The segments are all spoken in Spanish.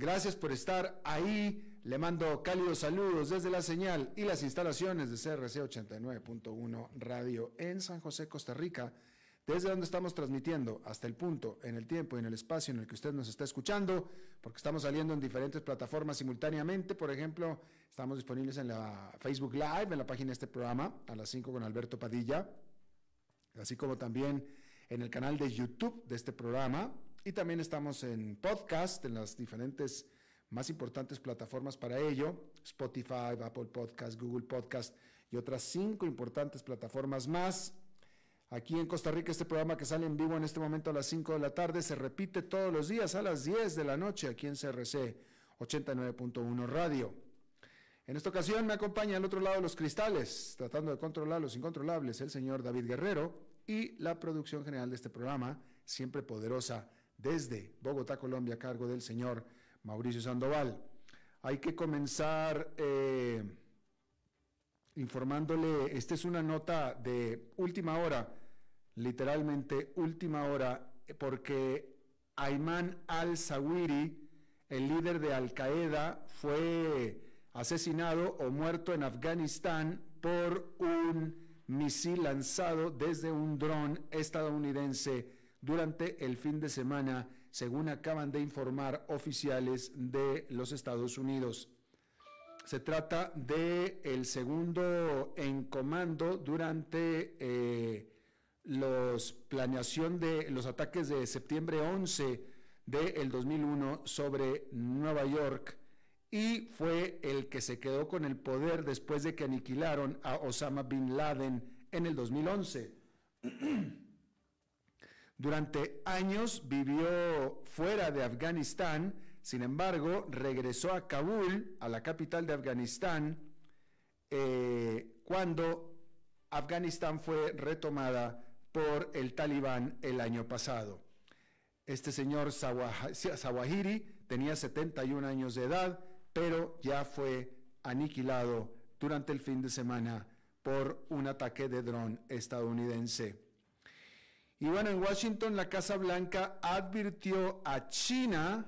Gracias por estar ahí. Le mando cálidos saludos desde la señal y las instalaciones de CRC 89.1 Radio en San José, Costa Rica, desde donde estamos transmitiendo hasta el punto, en el tiempo y en el espacio en el que usted nos está escuchando, porque estamos saliendo en diferentes plataformas simultáneamente. Por ejemplo, estamos disponibles en la Facebook Live, en la página de este programa, a las 5 con Alberto Padilla, así como también en el canal de YouTube de este programa, y también estamos en podcast, en las diferentes más importantes plataformas para ello, Spotify, Apple Podcast, Google Podcast y otras cinco importantes plataformas más. Aquí en Costa Rica este programa que sale en vivo en este momento a las 5 de la tarde se repite todos los días a las 10 de la noche aquí en CRC 89.1 Radio. En esta ocasión me acompaña al otro lado de los cristales, tratando de controlar los incontrolables, el señor David Guerrero y la producción general de este programa, siempre poderosa, desde Bogotá, Colombia, a cargo del señor Mauricio Sandoval. Hay que comenzar eh, informándole, esta es una nota de última hora, literalmente última hora, porque Ayman al-Zawiri, el líder de Al-Qaeda, fue asesinado o muerto en Afganistán por un misil lanzado desde un dron estadounidense durante el fin de semana, según acaban de informar oficiales de los Estados Unidos. Se trata de el segundo en comando durante eh, los planeación de los ataques de septiembre 11 del 2001 sobre Nueva York y fue el que se quedó con el poder después de que aniquilaron a Osama bin Laden en el 2011. Durante años vivió fuera de Afganistán, sin embargo, regresó a Kabul, a la capital de Afganistán, eh, cuando Afganistán fue retomada por el talibán el año pasado. Este señor Sawahiri tenía 71 años de edad, pero ya fue aniquilado durante el fin de semana por un ataque de dron estadounidense. Y bueno, en Washington la Casa Blanca advirtió a China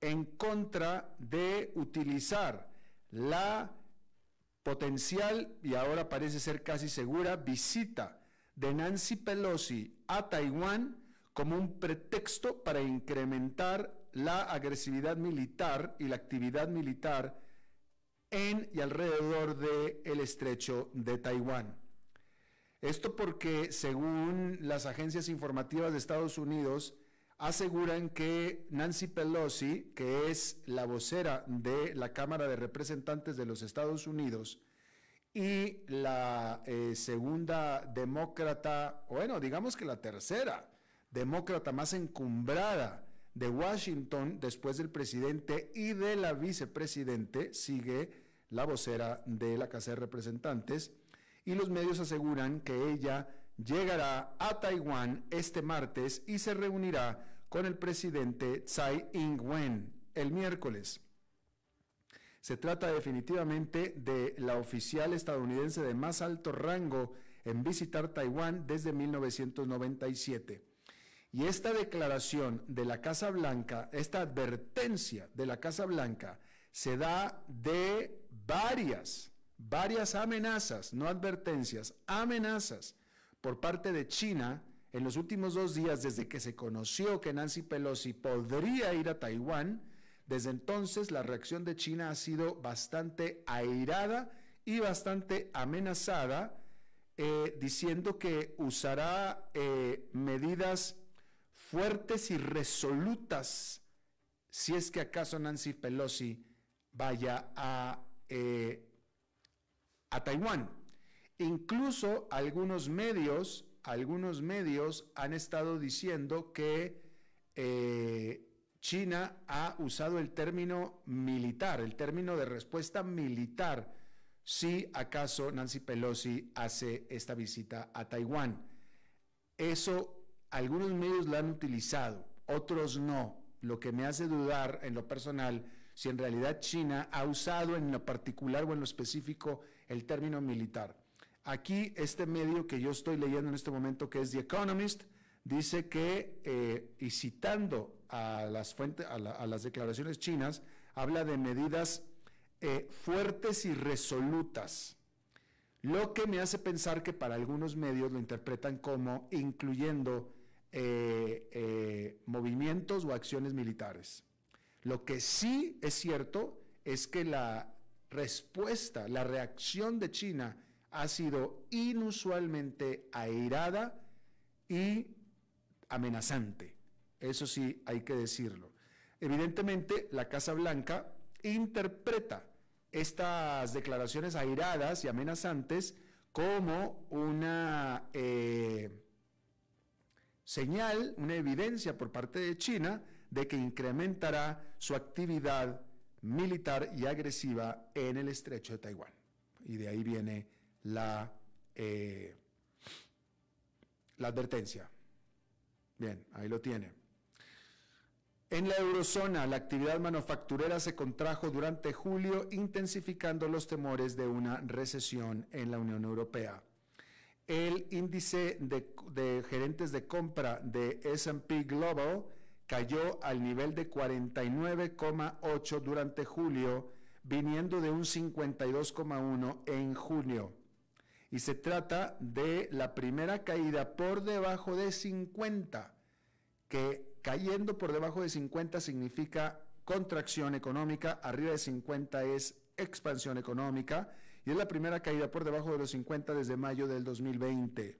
en contra de utilizar la potencial y ahora parece ser casi segura visita de Nancy Pelosi a Taiwán como un pretexto para incrementar la agresividad militar y la actividad militar en y alrededor del estrecho de Taiwán. Esto porque, según las agencias informativas de Estados Unidos, aseguran que Nancy Pelosi, que es la vocera de la Cámara de Representantes de los Estados Unidos, y la eh, segunda demócrata, bueno, digamos que la tercera demócrata más encumbrada de Washington después del presidente y de la vicepresidente, sigue la vocera de la Casa de Representantes, y los medios aseguran que ella llegará a Taiwán este martes y se reunirá con el presidente Tsai Ing-wen el miércoles. Se trata definitivamente de la oficial estadounidense de más alto rango en visitar Taiwán desde 1997. Y esta declaración de la Casa Blanca, esta advertencia de la Casa Blanca, se da de varias, varias amenazas, no advertencias, amenazas por parte de China en los últimos dos días desde que se conoció que Nancy Pelosi podría ir a Taiwán. Desde entonces la reacción de China ha sido bastante airada y bastante amenazada eh, diciendo que usará eh, medidas fuertes y resolutas si es que acaso Nancy Pelosi vaya a, eh, a Taiwán. Incluso algunos medios, algunos medios han estado diciendo que China ha usado el término militar, el término de respuesta militar, si acaso Nancy Pelosi hace esta visita a Taiwán. Eso algunos medios lo han utilizado, otros no, lo que me hace dudar en lo personal si en realidad China ha usado en lo particular o en lo específico el término militar. Aquí este medio que yo estoy leyendo en este momento, que es The Economist, dice que, eh, y citando a las, fuentes, a, las declaraciones chinas, habla de medidas eh, fuertes y resolutas, lo que me hace pensar que para algunos medios lo interpretan como incluyendo eh, movimientos o acciones militares. Lo que sí es cierto es que la respuesta, la reacción de China ha sido inusualmente airada y amenazante. Eso sí, hay que decirlo. Evidentemente, la Casa Blanca interpreta estas declaraciones airadas y amenazantes como una eh, señal, una evidencia por parte de China de que incrementará su actividad militar y agresiva en el estrecho de Taiwán. Y de ahí viene la, eh, la advertencia. Bien, ahí lo tiene. En la eurozona, la actividad manufacturera se contrajo durante julio, intensificando los temores de una recesión en la Unión Europea. El índice de, gerentes de compra de SP Global cayó al nivel de 49,8 durante julio, viniendo de un 52,1 en junio y se trata de la primera caída por debajo de 50, que cayendo por debajo de 50 significa contracción económica, arriba de 50 es expansión económica y es la primera caída por debajo de los 50 desde mayo del 2020.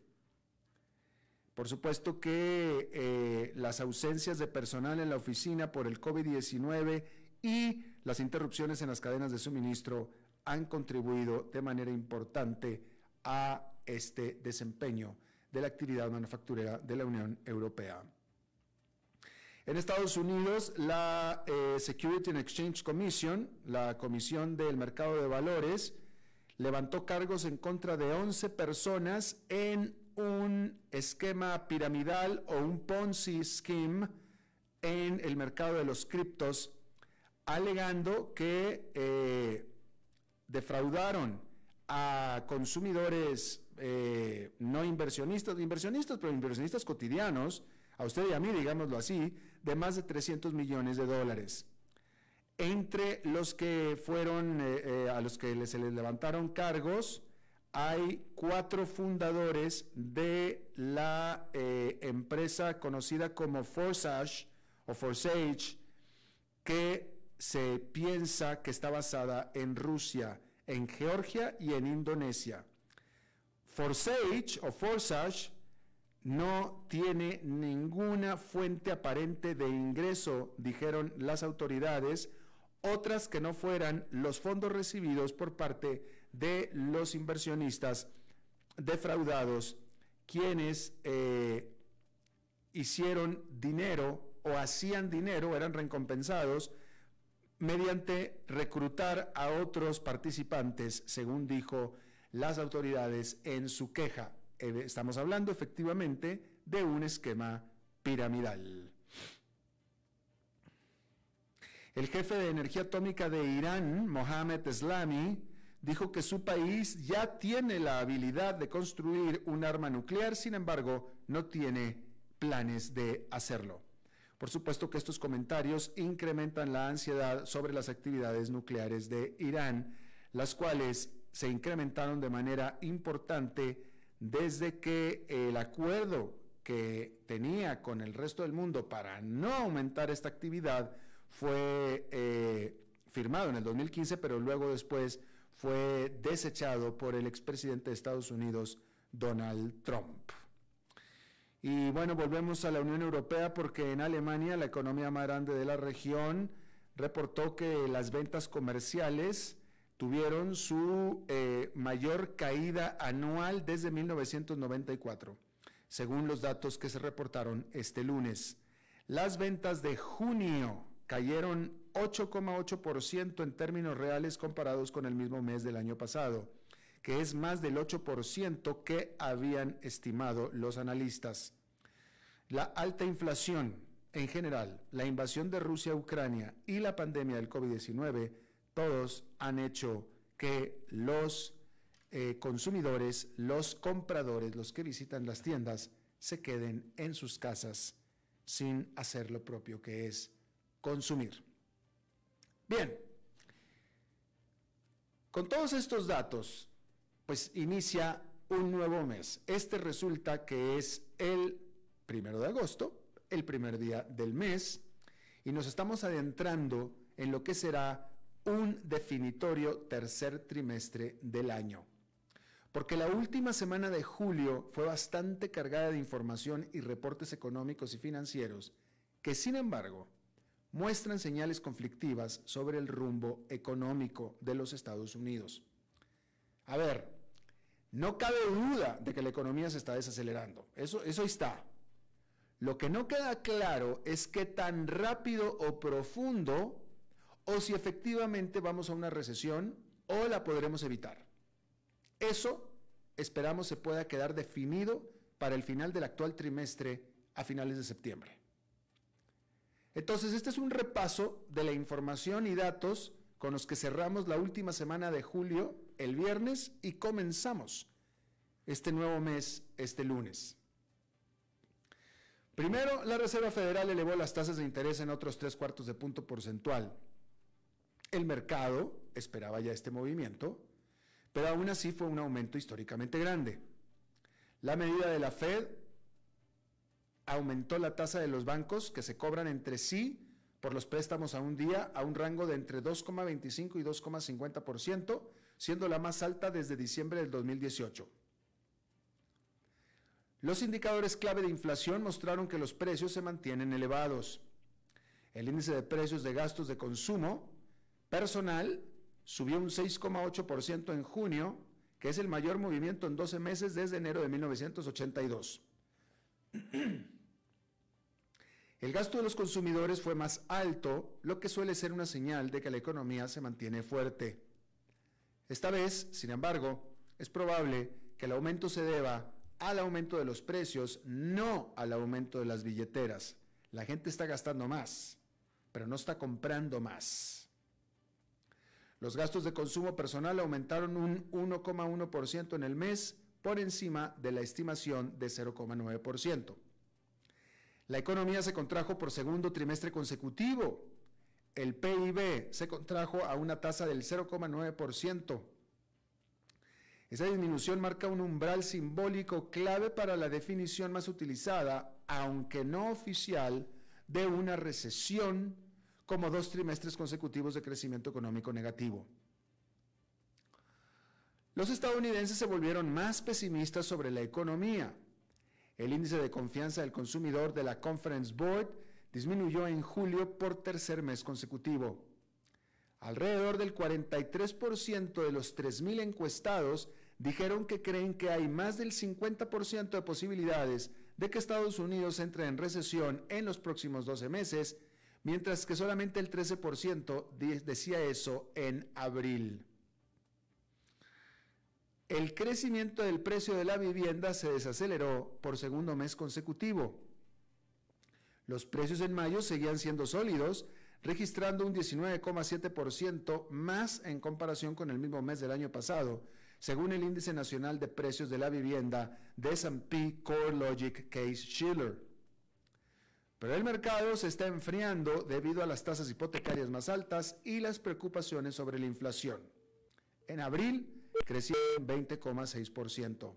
Por supuesto que eh, las ausencias de personal en la oficina por el COVID-19 y las interrupciones en las cadenas de suministro han contribuido de manera importante a este desempeño de la actividad manufacturera de la Unión Europea. En Estados Unidos, la eh, Security and Exchange Commission, la Comisión del Mercado de Valores, levantó cargos en contra de 11 personas en un esquema piramidal o un Ponzi scheme en el mercado de los criptos, alegando que eh, defraudaron a consumidores eh, no inversionistas, inversionistas, pero inversionistas cotidianos, a usted y a mí, digámoslo así, de más de 300 millones de dólares. Entre los que fueron, eh, a los que se les levantaron cargos, hay cuatro fundadores de la empresa conocida como Forsage o Forsage, que se piensa que está basada en Rusia en Georgia y en Indonesia. Forsage o Forsage no tiene ninguna fuente aparente de ingreso, dijeron las autoridades, otras que no fueran los fondos recibidos por parte de los inversionistas defraudados, quienes eh, hicieron dinero o hacían dinero, eran recompensados mediante reclutar a otros participantes, según dijo las autoridades en su queja. Estamos hablando efectivamente de un esquema piramidal. El jefe de energía atómica de Irán, Mohamed Eslami, dijo que su país ya tiene la habilidad de construir un arma nuclear, sin embargo, no tiene planes de hacerlo. Por supuesto que estos comentarios incrementan la ansiedad sobre las actividades nucleares de Irán, las cuales se incrementaron de manera importante desde que el acuerdo que tenía con el resto del mundo para no aumentar esta actividad fue eh, firmado en el 2015, pero luego después fue desechado por el expresidente de Estados Unidos, Donald Trump. Y bueno, volvemos a la Unión Europea porque en Alemania, la economía más grande de la región, reportó que las ventas comerciales tuvieron su eh, mayor caída anual desde 1994, según los datos que se reportaron este lunes. Las ventas de junio cayeron 8,8% en términos reales comparados con el mismo mes del año pasado, que es más del 8% que habían estimado los analistas. La alta inflación en general, la invasión de Rusia a Ucrania y la pandemia del COVID-19, todos han hecho que los eh, consumidores, los compradores, los que visitan las tiendas, se queden en sus casas sin hacer lo propio que es consumir. Bien, con todos estos datos, pues inicia un nuevo mes. Este resulta que es el primero de agosto, el primer día del mes, y nos estamos adentrando en lo que será un definitorio tercer trimestre del año. Porque la última semana de julio fue bastante cargada de información y reportes económicos y financieros que, sin embargo, muestran señales conflictivas sobre el rumbo económico de los Estados Unidos. A ver, no cabe duda de que la economía se está desacelerando. Eso, eso está. Lo que no queda claro es qué tan rápido o profundo o si efectivamente vamos a una recesión o la podremos evitar. Eso esperamos se pueda quedar definido para el final del actual trimestre a finales de septiembre. Entonces, este es un repaso de la información y datos con los que cerramos la última semana de julio, el viernes, y comenzamos este nuevo mes este lunes. Primero, la Reserva Federal elevó las tasas de interés en otros tres cuartos de punto porcentual. El mercado esperaba ya este movimiento, pero aún así fue un aumento históricamente grande. La medida de la Fed aumentó la tasa de los bancos que se cobran entre sí por los préstamos a un día a un rango de entre 2,25 y 2,50%, siendo la más alta desde diciembre del 2018. Los indicadores clave de inflación mostraron que los precios se mantienen elevados. El índice de precios de gastos de consumo personal subió un 6,8% en junio, que es el mayor movimiento en 12 meses desde enero de 1982. El gasto de los consumidores fue más alto, lo que suele ser una señal de que la economía se mantiene fuerte. Esta vez, sin embargo, es probable que el aumento se deba al aumento de los precios, no al aumento de las billeteras. La gente está gastando más, pero no está comprando más. Los gastos de consumo personal aumentaron un 1,1% en el mes por encima de la estimación de 0,9%. La economía se contrajo por segundo trimestre consecutivo. El PIB se contrajo a una tasa del 0,9%. Esa disminución marca un umbral simbólico clave para la definición más utilizada, aunque no oficial, de una recesión como dos trimestres consecutivos de crecimiento económico negativo. Los estadounidenses se volvieron más pesimistas sobre la economía. El índice de confianza del consumidor de la Conference Board disminuyó en julio por tercer mes consecutivo. Alrededor del 43% de los 3.000 encuestados dijeron que creen que hay más del 50% de posibilidades de que Estados Unidos entre en recesión en los próximos 12 meses, mientras que solamente el 13% decía eso en abril. El crecimiento del precio de la vivienda se desaceleró por segundo mes consecutivo. Los precios en mayo seguían siendo sólidos, registrando un 19,7% más en comparación con el mismo mes del año pasado, según el Índice Nacional de Precios de la Vivienda de S&P CoreLogic Case Shiller. Pero el mercado se está enfriando debido a las tasas hipotecarias más altas y las preocupaciones sobre la inflación. En abril creció en 20,6%.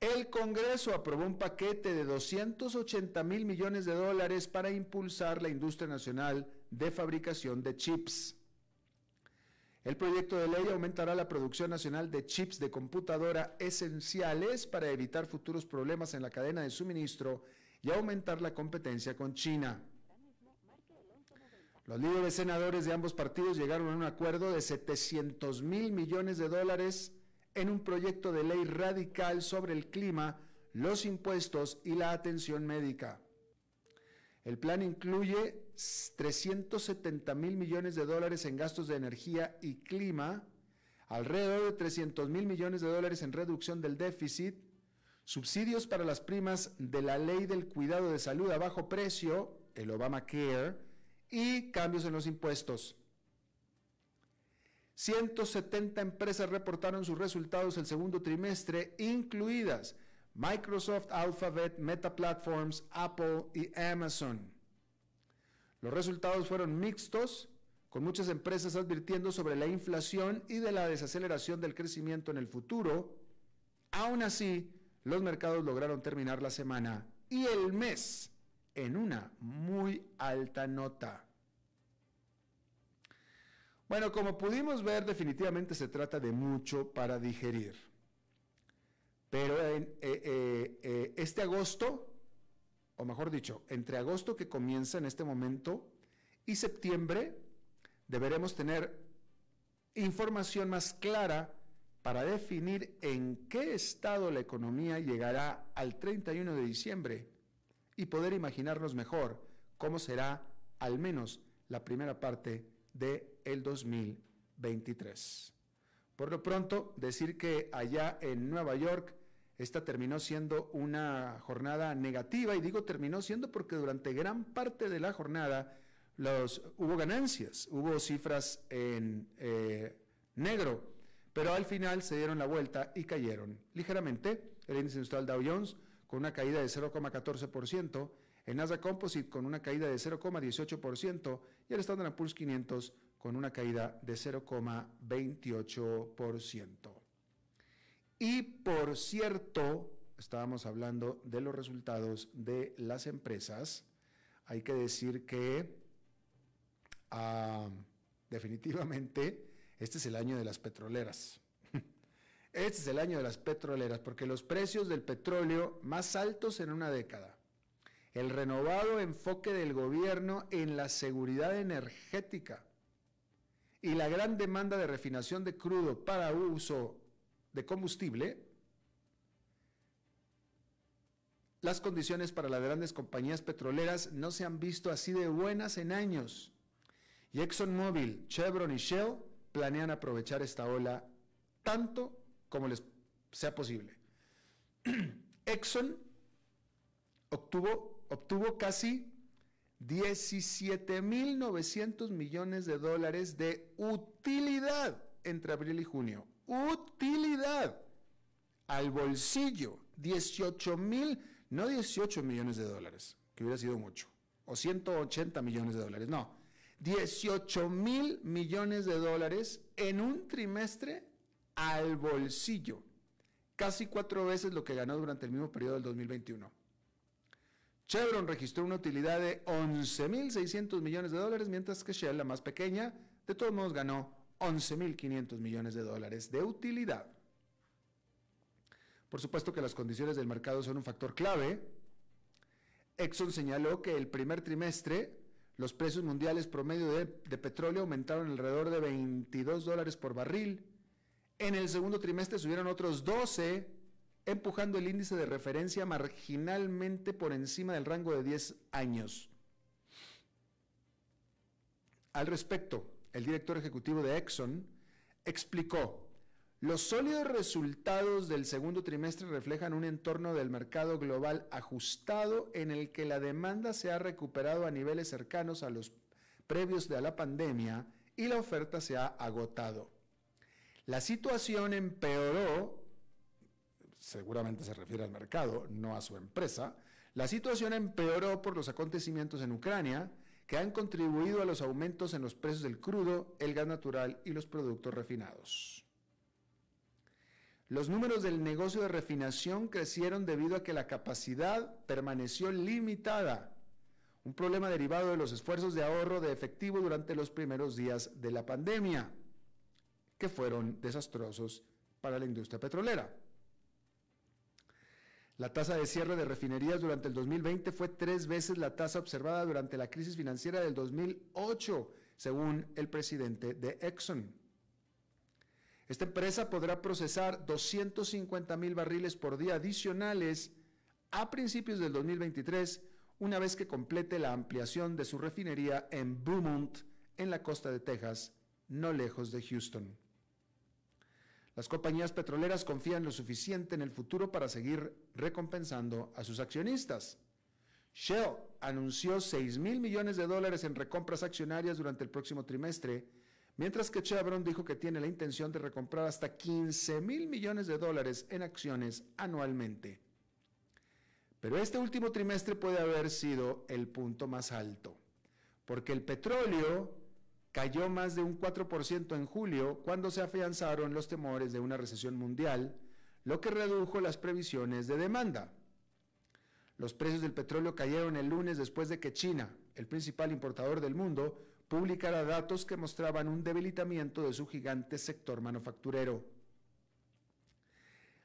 El Congreso aprobó un paquete de 280 mil millones de dólares para impulsar la industria nacional de fabricación de chips. El proyecto de ley aumentará la producción nacional de chips de computadora esenciales para evitar futuros problemas en la cadena de suministro y aumentar la competencia con China. Los líderes senadores de ambos partidos llegaron a un acuerdo de 700 mil millones de dólares en un proyecto de ley radical sobre el clima, los impuestos y la atención médica. El plan incluye 370 mil millones de dólares en gastos de energía y clima, alrededor de 300 mil millones de dólares en reducción del déficit, subsidios para las primas de la ley del cuidado de salud a bajo precio, el Obamacare, y cambios en los impuestos. 170 empresas reportaron sus resultados el segundo trimestre, incluidas Microsoft, Alphabet, Meta Platforms, Apple y Amazon. Los resultados fueron mixtos, con muchas empresas advirtiendo sobre la inflación y de la desaceleración del crecimiento en el futuro. Aún así, los mercados lograron terminar la semana y el mes en una muy alta nota. Bueno, como pudimos ver, definitivamente se trata de mucho para digerir. Pero eh, eh, eh, este agosto, o mejor dicho, entre agosto que comienza en este momento y septiembre, deberemos tener información más clara para definir en qué estado la economía llegará al 31 de diciembre y poder imaginarnos mejor cómo será al menos la primera parte del el 2023. Por lo pronto, decir que allá en Nueva York esta terminó siendo una jornada negativa y digo terminó siendo porque durante gran parte de la jornada hubo ganancias, hubo cifras en eh, negro, pero al final se dieron la vuelta y cayeron ligeramente. El índice industrial Dow Jones con una caída de 0,14%, el Nasdaq Composite con una caída de 0,18% y el Standard Poor's 500 con una caída de 0,28%. Y por cierto, estábamos hablando de los resultados de las empresas. Hay que decir que ah, definitivamente este es el año de las petroleras. Este es el año de las petroleras porque los precios del petróleo más altos en una década. El renovado enfoque del gobierno en la seguridad energética y la gran demanda de refinación de crudo para uso de combustible, las condiciones para las grandes compañías petroleras no se han visto así de buenas en años. Y ExxonMobil, Chevron y Shell planean aprovechar esta ola tanto como les sea posible. Exxon obtuvo, obtuvo casi 17.900 millones de dólares de utilidad entre abril y junio. Utilidad. Al bolsillo, 18 mil, no 18 millones de dólares, que hubiera sido mucho, o 180 millones de dólares, no, 18 mil millones de dólares en un trimestre al bolsillo, casi cuatro veces lo que ganó durante el mismo periodo del 2021. Chevron registró una utilidad de 11.600 millones de dólares, mientras que Shell, la más pequeña, de todos modos ganó 11.500 millones de dólares de utilidad. Por supuesto que las condiciones del mercado son un factor clave. Exxon señaló que el primer trimestre los precios mundiales promedio de, petróleo aumentaron alrededor de 22 dólares por barril. En el segundo trimestre subieron otros 12, empujando el índice de referencia marginalmente por encima del rango de 10 años. Al respecto, el director ejecutivo de Exxon, explicó, los sólidos resultados del segundo trimestre reflejan un entorno del mercado global ajustado en el que la demanda se ha recuperado a niveles cercanos a los previos de la pandemia y la oferta se ha agotado. La situación empeoró, seguramente se refiere al mercado, no a su empresa, la situación empeoró por los acontecimientos en Ucrania, que han contribuido a los aumentos en los precios del crudo, el gas natural y los productos refinados. Los números del negocio de refinación crecieron debido a que la capacidad permaneció limitada, un problema derivado de los esfuerzos de ahorro de efectivo durante los primeros días de la pandemia. que fueron desastrosos para la industria petrolera. La tasa de cierre de refinerías durante el 2020 fue tres veces la tasa observada durante la crisis financiera del 2008, según el presidente de Exxon. Esta empresa podrá procesar 250 mil barriles por día adicionales a principios del 2023, una vez que complete la ampliación de su refinería en Beaumont, en la costa de Texas, no lejos de Houston. Las compañías petroleras confían lo suficiente en el futuro para seguir recompensando a sus accionistas. Shell anunció 6 mil millones de dólares en recompras accionarias durante el próximo trimestre, mientras que Chevron dijo que tiene la intención de recomprar hasta 15 mil millones de dólares en acciones anualmente. Pero este último trimestre puede haber sido el punto más alto, porque el petróleo cayó más de un 4% en julio cuando se afianzaron los temores de una recesión mundial, lo que redujo las previsiones de demanda. Los precios del petróleo cayeron el lunes después de que China, el principal importador del mundo, publicara datos que mostraban un debilitamiento de su gigante sector manufacturero.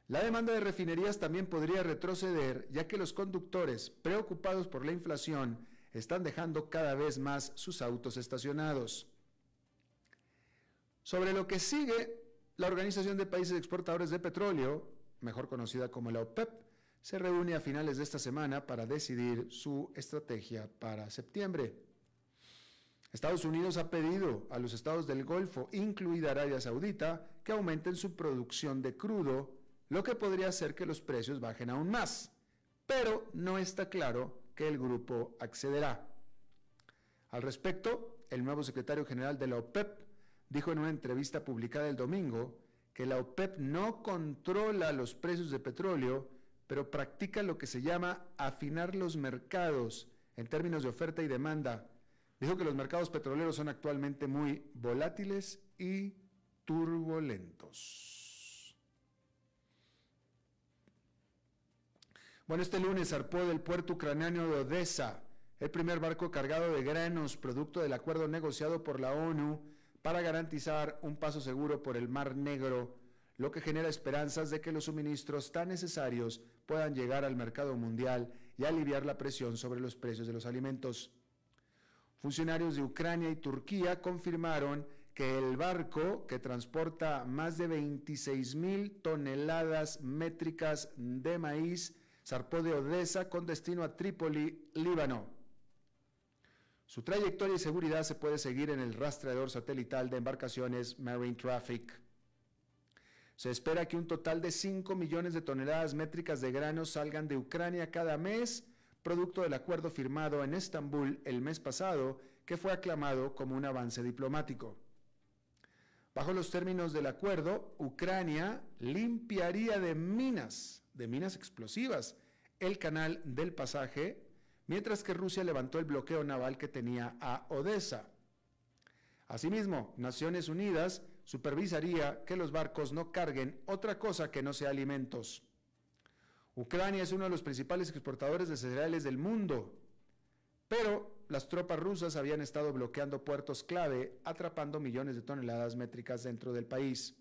La demanda de refinerías también podría retroceder, ya que los conductores, preocupados por la inflación, están dejando cada vez más sus autos estacionados. Sobre lo que sigue, la Organización de Países Exportadores de Petróleo, mejor conocida como la OPEP, se reúne a finales de esta semana para decidir su estrategia para septiembre. Estados Unidos ha pedido a los estados del Golfo, incluida Arabia Saudita, que aumenten su producción de crudo, lo que podría hacer que los precios bajen aún más. Pero no está claro que el grupo accederá. Al respecto, el nuevo secretario general de la OPEP, dijo en una entrevista publicada el domingo que la OPEP no controla los precios de petróleo, pero practica lo que se llama afinar los mercados en términos de oferta y demanda. Dijo que los mercados petroleros son actualmente muy volátiles y turbulentos. Bueno, este lunes zarpó del puerto ucraniano de Odessa el primer barco cargado de granos, producto del acuerdo negociado por la ONU para garantizar un paso seguro por el Mar Negro, lo que genera esperanzas de que los suministros tan necesarios puedan llegar al mercado mundial y aliviar la presión sobre los precios de los alimentos. Funcionarios de Ucrania y Turquía confirmaron que el barco, que transporta más de 26 mil toneladas métricas de maíz, zarpó de Odessa con destino a Trípoli, Líbano. Su trayectoria y seguridad se puede seguir en el rastreador satelital de embarcaciones Marine Traffic. Se espera que un total de 5 millones de toneladas métricas de granos salgan de Ucrania cada mes, producto del acuerdo firmado en Estambul el mes pasado, que fue aclamado como un avance diplomático. Bajo los términos del acuerdo, Ucrania limpiaría de minas, de minas explosivas, el canal del pasaje mientras que Rusia levantó el bloqueo naval que tenía a Odessa. Asimismo, Naciones Unidas supervisaría que los barcos no carguen otra cosa que no sea alimentos. Ucrania es uno de los principales exportadores de cereales del mundo, pero las tropas rusas habían estado bloqueando puertos clave, atrapando millones de toneladas métricas dentro del país.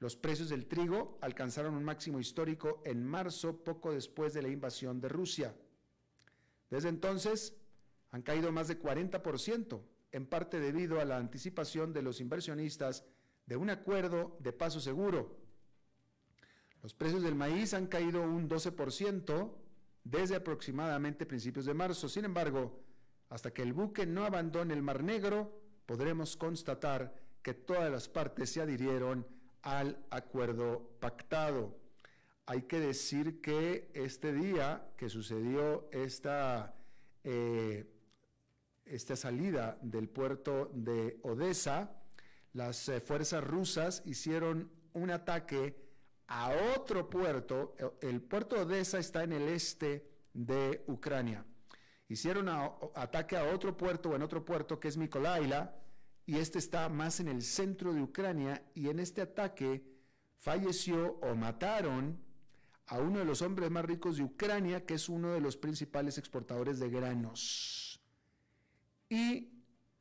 Los precios del trigo alcanzaron un máximo histórico en marzo, poco después de la invasión de Rusia. Desde entonces han caído más de 40%, en parte debido a la anticipación de los inversionistas de un acuerdo de paso seguro. Los precios del maíz han caído un 12% desde aproximadamente principios de marzo. Sin embargo, hasta que el buque no abandone el Mar Negro, podremos constatar que todas las partes se adhirieron al acuerdo pactado hay que decir que este día que sucedió esta, eh, esta salida del puerto de Odessa, las eh, fuerzas rusas hicieron un ataque a otro puerto. El puerto de Odessa está en el este de Ucrania. Hicieron ataque a otro puerto o en otro puerto que es Mikolaila y este está más en el centro de Ucrania y en este ataque falleció o mataron a uno de los hombres más ricos de Ucrania, que es uno de los principales exportadores de granos. Y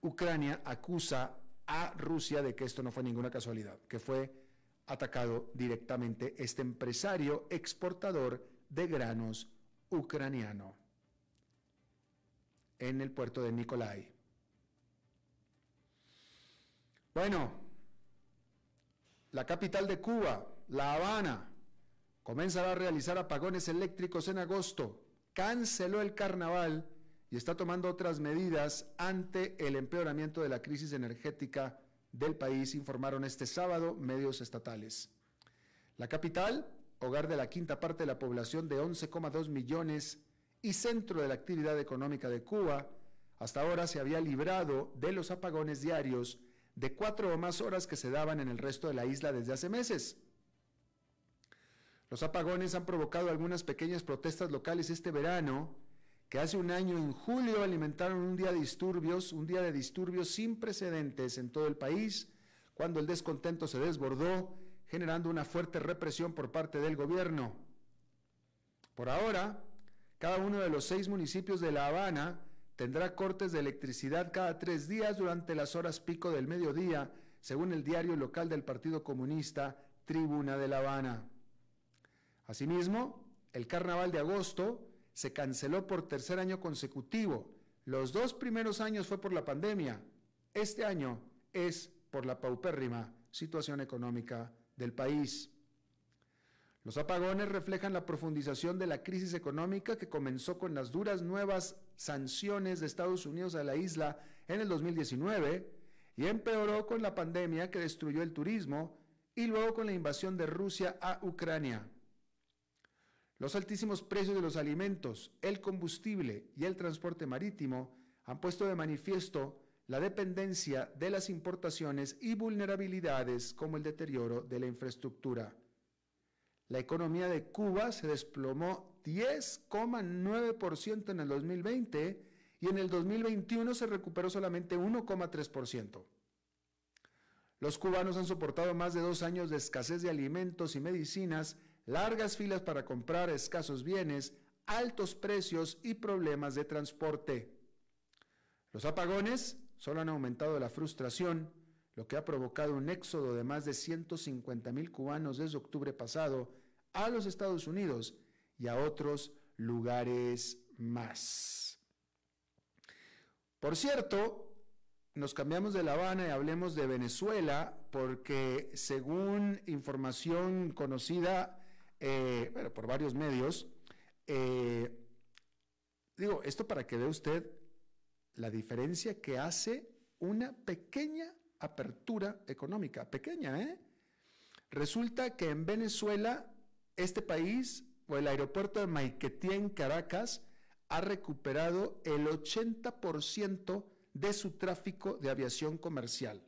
Ucrania acusa a Rusia de que esto no fue ninguna casualidad, que fue atacado directamente este empresario exportador de granos ucraniano en el puerto de Nikolai. Bueno, la capital de Cuba, La Habana, comenzará a realizar apagones eléctricos en agosto, canceló el carnaval y está tomando otras medidas ante el empeoramiento de la crisis energética del país, informaron este sábado medios estatales. La capital, hogar de la quinta parte de la población de 11,2 millones y centro de la actividad económica de Cuba, hasta ahora se había librado de los apagones diarios de cuatro o más horas que se daban en el resto de la isla desde hace meses. Los apagones han provocado algunas pequeñas protestas locales este verano, que hace un año, en julio, alimentaron un día de disturbios, un día de disturbios sin precedentes en todo el país, cuando el descontento se desbordó, generando una fuerte represión por parte del gobierno. Por ahora, cada uno de los seis municipios de La Habana tendrá cortes de electricidad cada tres días durante las horas pico del mediodía, según el diario local del Partido Comunista, Tribuna de La Habana. Asimismo, el carnaval de agosto se canceló por tercer año consecutivo. Los dos primeros años fue por la pandemia. Este año es por la paupérrima situación económica del país. Los apagones reflejan la profundización de la crisis económica que comenzó con las duras nuevas sanciones de Estados Unidos a la isla en el 2019 y empeoró con la pandemia que destruyó el turismo y luego con la invasión de Rusia a Ucrania. Los altísimos precios de los alimentos, el combustible y el transporte marítimo han puesto de manifiesto la dependencia de las importaciones y vulnerabilidades como el deterioro de la infraestructura la economía de Cuba se desplomó 10,9% en el 2020 y en el 2021 se recuperó solamente 1,3%. Los cubanos han soportado más de dos años de escasez de alimentos y medicinas, largas filas para comprar escasos bienes, altos precios y problemas de transporte. Los apagones solo han aumentado la frustración, lo que ha provocado un éxodo de más de 150 mil cubanos desde octubre pasado a los Estados Unidos y a otros lugares más. Por cierto, nos cambiamos de La Habana y hablemos de Venezuela porque según información conocida eh, por varios medios, eh, digo, esto para que vea usted la diferencia que hace una pequeña apertura económica, pequeña, ¿eh? Resulta que en Venezuela este país o el aeropuerto de Maiquetía en Caracas ha recuperado el 80% de su tráfico de aviación comercial.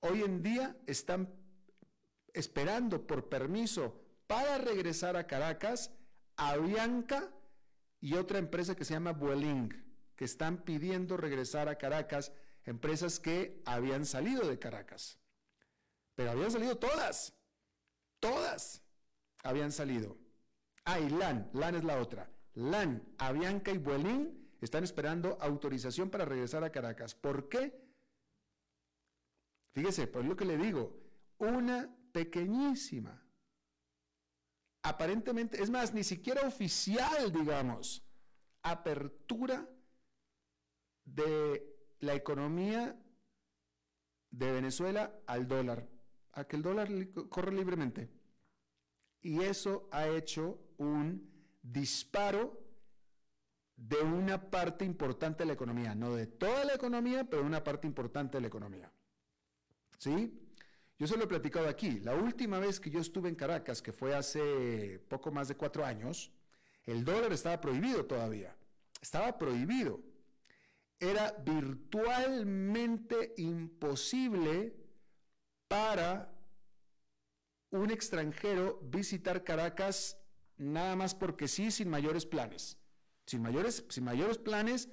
Hoy en día están esperando por permiso para regresar a Caracas a Bianca y otra empresa que se llama Vueling, que están pidiendo regresar a Caracas, empresas que habían salido de Caracas. Pero habían salido todas, todas habían salido. Ah, y LAN, LAN es la otra. LAN, Avianca y Vuelín están esperando autorización para regresar a Caracas. ¿Por qué? Fíjese, por lo que le digo, una pequeñísima, aparentemente, es más, ni siquiera oficial, digamos, apertura de la economía de Venezuela al dólar, a que el dólar corre libremente. Y eso ha hecho un disparo de una parte importante de la economía, no de toda la economía, pero de una parte importante de la economía. ¿Sí? Yo se lo he platicado aquí. La última vez que yo estuve en Caracas, que fue hace poco más de cuatro años, el dólar estaba prohibido todavía. Estaba prohibido. Era virtualmente imposible para un extranjero visitar Caracas nada más porque sí, sin mayores planes. Sin mayores, sin mayores planes,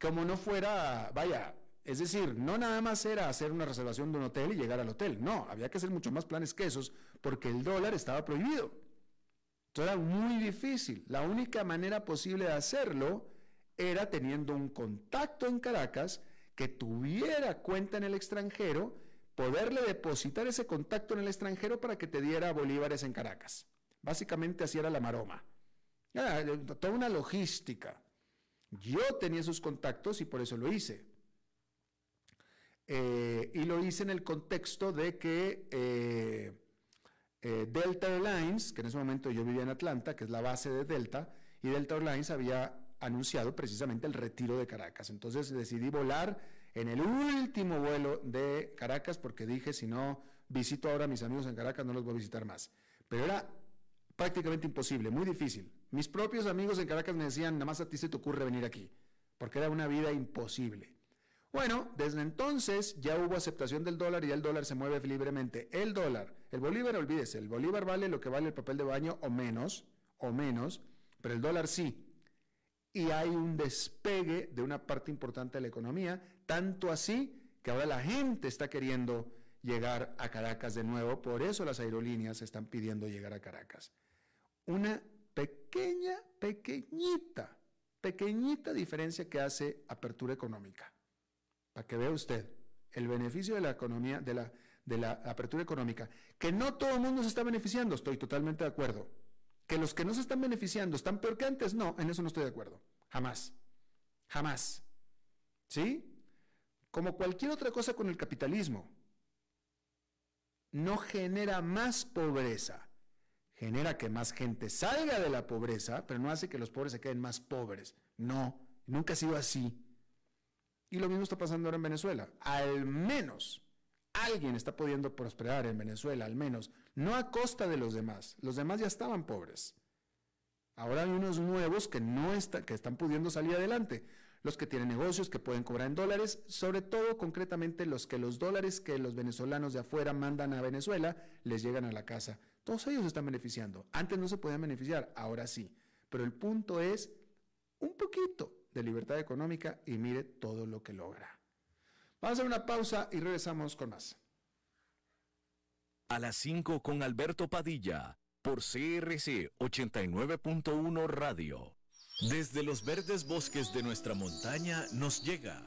como no fuera, vaya, es decir, no nada más era hacer una reservación de un hotel y llegar al hotel. No, había que hacer mucho más planes que esos porque el dólar estaba prohibido. Entonces era muy difícil. La única manera posible de hacerlo era teniendo un contacto en Caracas que tuviera cuenta en el extranjero, poderle depositar ese contacto en el extranjero para que te diera bolívares en Caracas. Básicamente así era la maroma. toda una logística. Yo tenía esos contactos y por eso lo hice. Eh, y lo hice en el contexto de que eh, eh, Delta Airlines, que en ese momento yo vivía en Atlanta, que es la base de Delta, y Delta Airlines había anunciado precisamente el retiro de Caracas. Entonces decidí volar en el último vuelo de Caracas porque dije, si no visito ahora a mis amigos en Caracas, no los voy a visitar más. Pero era prácticamente imposible, muy difícil. Mis propios amigos en Caracas me decían, nada más a ti se te ocurre venir aquí, porque era una vida imposible. Bueno, desde entonces ya hubo aceptación del dólar y el dólar se mueve libremente. El dólar, el bolívar, olvídese, el bolívar vale lo que vale el papel de baño o menos, o menos, pero el dólar sí. Y hay un despegue de una parte importante de la economía, tanto así que ahora la gente está queriendo llegar a Caracas de nuevo, por eso las aerolíneas están pidiendo llegar a Caracas. Una pequeña, pequeñita, pequeñita diferencia que hace apertura económica para que vea usted el beneficio de la economía, de la, apertura económica, que no todo el mundo se está beneficiando, estoy totalmente de acuerdo. Que los que no se están beneficiando están peor que antes, no, en eso no estoy de acuerdo. Jamás. Jamás. ¿Sí? Como cualquier otra cosa con el capitalismo, no genera más pobreza. Genera que más gente salga de la pobreza, pero no hace que los pobres se queden más pobres. No, nunca ha sido así. Y lo mismo está pasando ahora en Venezuela. Al menos alguien está pudiendo prosperar en Venezuela, al menos, no a costa de los demás. Los demás ya estaban pobres. Ahora hay unos nuevos que no que están pudiendo salir adelante. Los que tienen negocios que pueden cobrar en dólares, sobre todo concretamente los que los dólares que los venezolanos de afuera mandan a Venezuela les llegan a la casa. Todos ellos están beneficiando. Antes no se podían beneficiar, ahora sí. Pero el punto es un poquito de libertad económica y mire todo lo que logra. Vamos a una pausa y regresamos con más. A las 5 con Alberto Padilla, por CRC 89.1 Radio. Desde los verdes bosques de nuestra montaña nos llega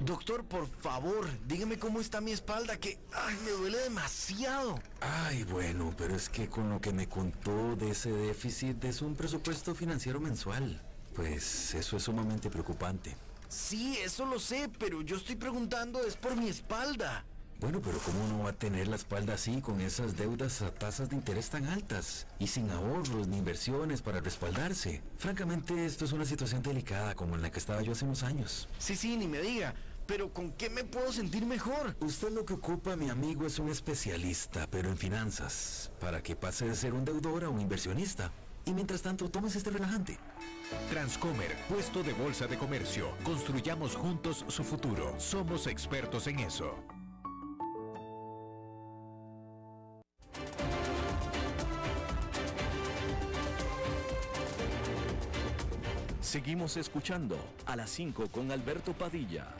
Doctor, por favor, dígame cómo está mi espalda, que ay, me duele demasiado. Ay, bueno, pero es que con lo que me contó de ese déficit es un presupuesto financiero mensual. Pues eso es sumamente preocupante. Sí, eso lo sé, pero yo estoy preguntando es por mi espalda. Bueno, pero ¿cómo no va a tener la espalda así con esas deudas a tasas de interés tan altas y sin ahorros ni inversiones para respaldarse? Francamente, esto es una situación delicada como en la que estaba yo hace unos años. Sí, sí, ni me diga. Pero ¿con qué me puedo sentir mejor? Usted lo que ocupa, mi amigo, es un especialista, pero en finanzas, para que pase de ser un deudor a un inversionista. Y mientras tanto, tomes este relajante. Transcomer, puesto de bolsa de comercio. Construyamos juntos su futuro. Somos expertos en eso. Seguimos escuchando a las 5 con Alberto Padilla.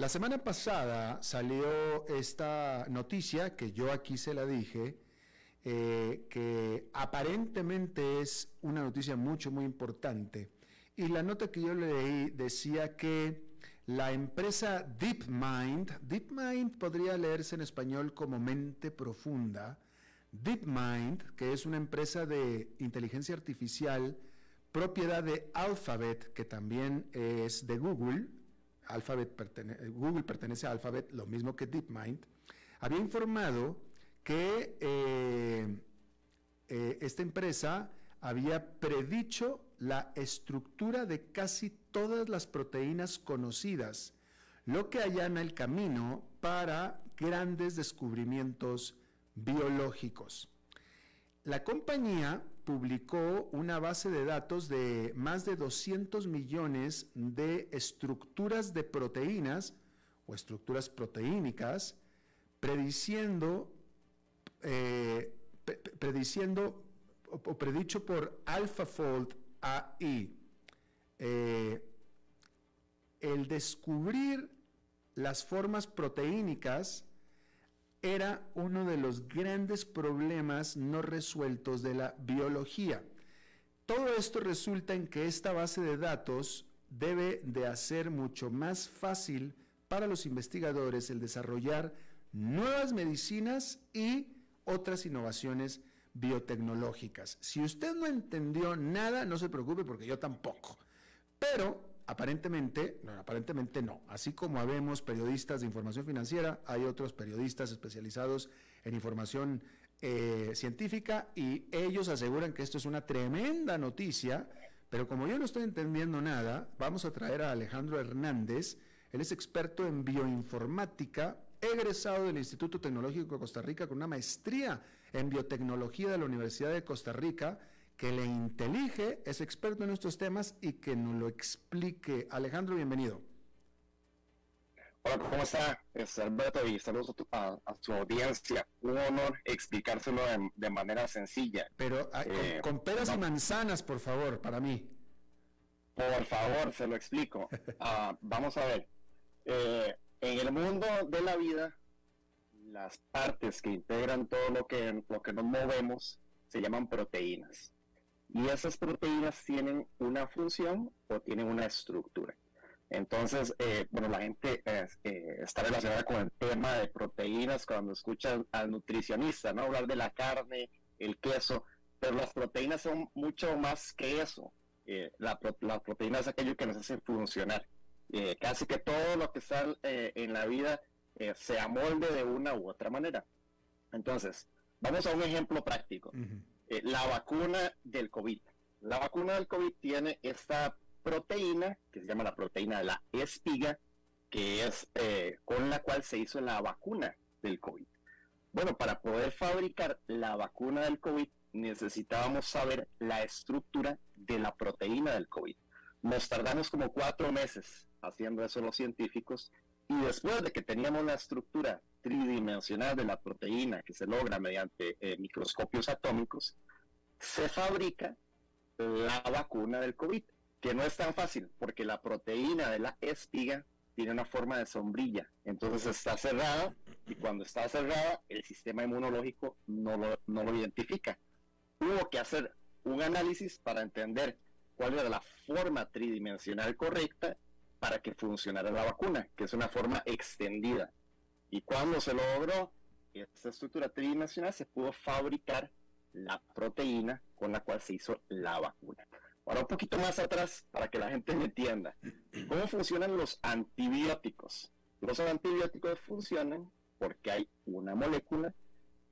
La semana pasada salió esta noticia que yo aquí se la dije, eh, que aparentemente es una noticia mucho, muy importante. Y la nota que yo leí decía que la empresa DeepMind, DeepMind podría leerse en español como mente profunda, DeepMind, que es una empresa de inteligencia artificial propiedad de Alphabet, que también es de Google, Alphabet Google pertenece a Alphabet, lo mismo que DeepMind, había informado que eh, eh, esta empresa había predicho la estructura de casi todas las proteínas conocidas, lo que allana el camino para grandes descubrimientos biológicos. La compañía publicó una base de datos de más de 200 millones de estructuras de proteínas o estructuras proteínicas, prediciendo, eh, prediciendo o, predicho por AlphaFold AI. Eh, el descubrir las formas proteínicas era uno de los grandes problemas no resueltos de la biología. Todo esto resulta en que esta base de datos debe de hacer mucho más fácil para los investigadores el desarrollar nuevas medicinas y otras innovaciones biotecnológicas. Si usted no entendió nada, no se preocupe porque yo tampoco. Pero Aparentemente, no, aparentemente no. Así como habemos periodistas de información financiera, hay otros periodistas especializados en información eh, científica y ellos aseguran que esto es una tremenda noticia, pero como yo no estoy entendiendo nada, vamos a traer a Alejandro Hernández. Él es experto en bioinformática, egresado del Instituto Tecnológico de Costa Rica con una maestría en biotecnología de la Universidad de Costa Rica que le intelige, es experto en estos temas y que nos lo explique. Alejandro, bienvenido. Hola, ¿cómo está? Es Alberto y saludos a, su audiencia. Un honor explicárselo de, manera sencilla. Pero ah, eh, con, peras y manzanas, por favor, para mí. Por favor, se lo explico. Ah, vamos a ver. Eh, en el mundo de la vida, las partes que integran todo lo que, lo que nos movemos se llaman proteínas. Y esas proteínas tienen una función o tienen una estructura. Entonces, eh, bueno, la gente eh, está relacionada con el tema de proteínas cuando escuchan al nutricionista, ¿no? Hablar de la carne, el queso, pero las proteínas son mucho más que eso. Eh, la, proteína es aquello que nos hace funcionar. casi que todo lo que está en la vida se amolde de una u otra manera. Entonces, vamos a un ejemplo práctico. Eh, la vacuna del COVID. La vacuna del COVID tiene esta proteína, que se llama la proteína de la espiga, que es eh, con la cual se hizo la vacuna del COVID. Bueno, para poder fabricar la vacuna del COVID necesitábamos saber la estructura de la proteína del COVID. Nos tardamos como cuatro meses haciendo eso los científicos y después de que teníamos la estructura tridimensional de la proteína que se logra mediante eh, microscopios atómicos, se fabrica la vacuna del COVID, que no es tan fácil porque la proteína de la espiga tiene una forma de sombrilla, entonces está cerrada y cuando está cerrada el sistema inmunológico no lo, no lo identifica. Hubo que hacer un análisis para entender cuál era la forma tridimensional correcta para que funcionara la vacuna, que es una forma extendida. Y cuando se logró esta estructura tridimensional, se pudo fabricar la proteína con la cual se hizo la vacuna. Ahora un poquito más atrás para que la gente me entienda. ¿Cómo funcionan los antibióticos? Los antibióticos funcionan porque hay una molécula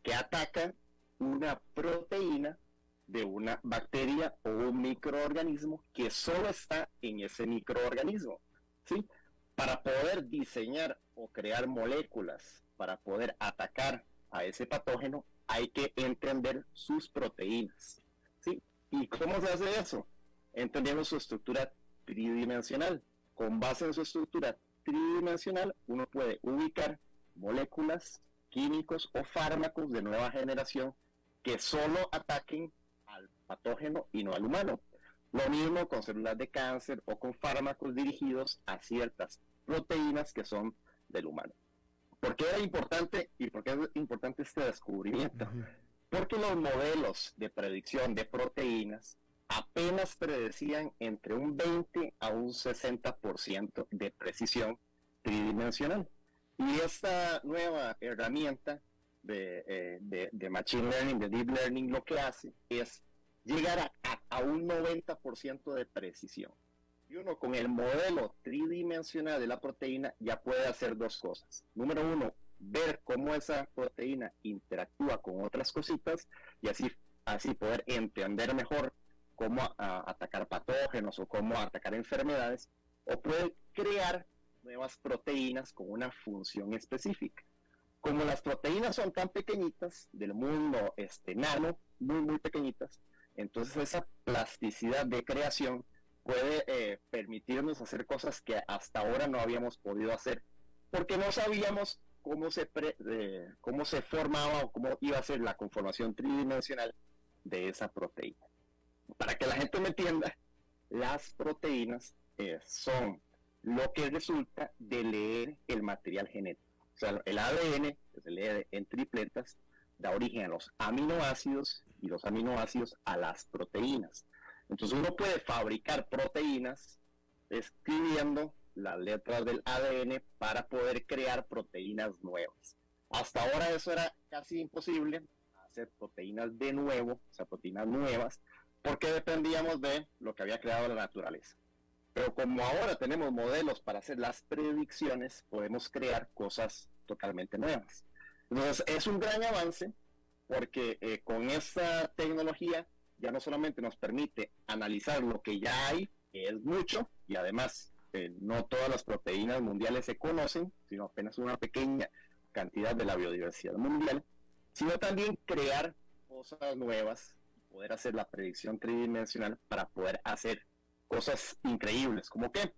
que ataca una proteína de una bacteria o un microorganismo que solo está en ese microorganismo. ¿Sí? Para poder diseñar o crear moléculas para poder atacar a ese patógeno, hay que entender sus proteínas. ¿sí? ¿Y cómo se hace eso? Entendiendo su estructura tridimensional. Con base en su estructura tridimensional, uno puede ubicar moléculas, químicos o fármacos de nueva generación que solo ataquen al patógeno y no al humano. Lo mismo con células de cáncer o con fármacos dirigidos a ciertas proteínas que son del humano. ¿Por qué era importante y por qué es importante este descubrimiento? Porque los modelos de predicción de proteínas apenas predecían entre un 20 a un 60% de precisión tridimensional. Y esta nueva herramienta de, eh, de, Machine Learning, de Deep Learning, lo que hace es llegar a, un 90% de precisión. Y uno con el modelo tridimensional de la proteína ya puede hacer dos cosas. Número uno, ver cómo esa proteína interactúa con otras cositas y así, así poder entender mejor cómo atacar patógenos o cómo atacar enfermedades. O puede crear nuevas proteínas con una función específica. Como las proteínas son tan pequeñitas, del mundo este, nano, muy, muy pequeñitas, Entonces esa plasticidad de creación puede eh, permitirnos hacer cosas que hasta ahora no habíamos podido hacer, porque no sabíamos cómo se, cómo se formaba o cómo iba a ser la conformación tridimensional de esa proteína. Para que la gente me entienda, las proteínas eh, son lo que resulta de leer el material genético. O sea, el ADN, que se lee en tripletas, da origen a los aminoácidos y los aminoácidos a las proteínas. Entonces uno puede fabricar proteínas escribiendo las letras del ADN para poder crear proteínas nuevas. Hasta ahora eso era casi imposible, hacer proteínas de nuevo, o sea, proteínas nuevas, porque dependíamos de lo que había creado la naturaleza. Pero como ahora tenemos modelos para hacer las predicciones, podemos crear cosas totalmente nuevas. Entonces, es un gran avance porque eh, con esta tecnología ya no solamente nos permite analizar lo que ya hay, que es mucho, y además eh, no todas las proteínas mundiales se conocen, sino apenas una pequeña cantidad de la biodiversidad mundial, sino también crear cosas nuevas, poder hacer la predicción tridimensional para poder hacer cosas increíbles, como que,